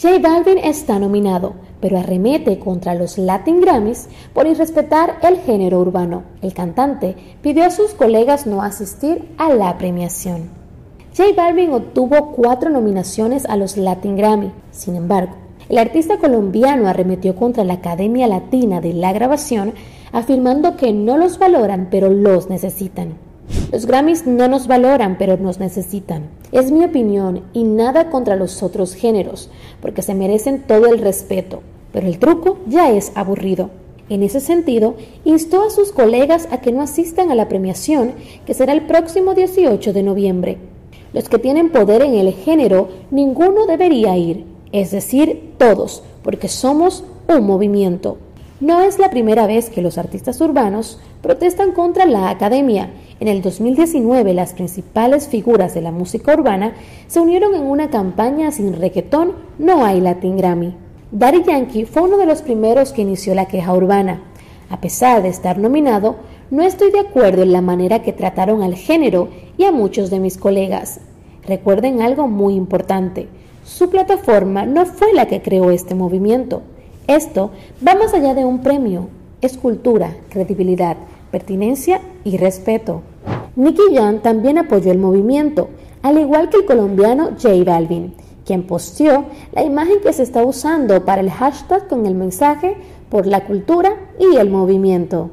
J Balvin está nominado, pero arremete contra los Latin Grammys por irrespetar el género urbano. El cantante pidió a sus colegas no asistir a la premiación. J Balvin obtuvo cuatro nominaciones a los Latin Grammy. Sin embargo, el artista colombiano arremetió contra la Academia Latina de la Grabación, afirmando que no los valoran, pero los necesitan. Los Grammys no nos valoran, pero nos necesitan. Es mi opinión y nada contra los otros géneros, porque se merecen todo el respeto, pero el truco ya es aburrido. En ese sentido, instó a sus colegas a que no asistan a la premiación, que será el próximo 18 de noviembre. Los que tienen poder en el género, ninguno debería ir, es decir, todos, porque somos un movimiento. No es la primera vez que los artistas urbanos protestan contra la academia. En el 2019 las principales figuras de la música urbana se unieron en una campaña sin reggaetón No hay Latin Grammy. Daddy Yankee fue uno de los primeros que inició la queja urbana. A pesar de estar nominado, no estoy de acuerdo en la manera que trataron al género y a muchos de mis colegas. Recuerden algo muy importante. Su plataforma no fue la que creó este movimiento. Esto va más allá de un premio, es cultura, credibilidad, pertinencia y respeto. Nicky Jam también apoyó el movimiento, al igual que el colombiano J Balvin, quien posteó la imagen que se está usando para el hashtag con el mensaje por la cultura y el movimiento.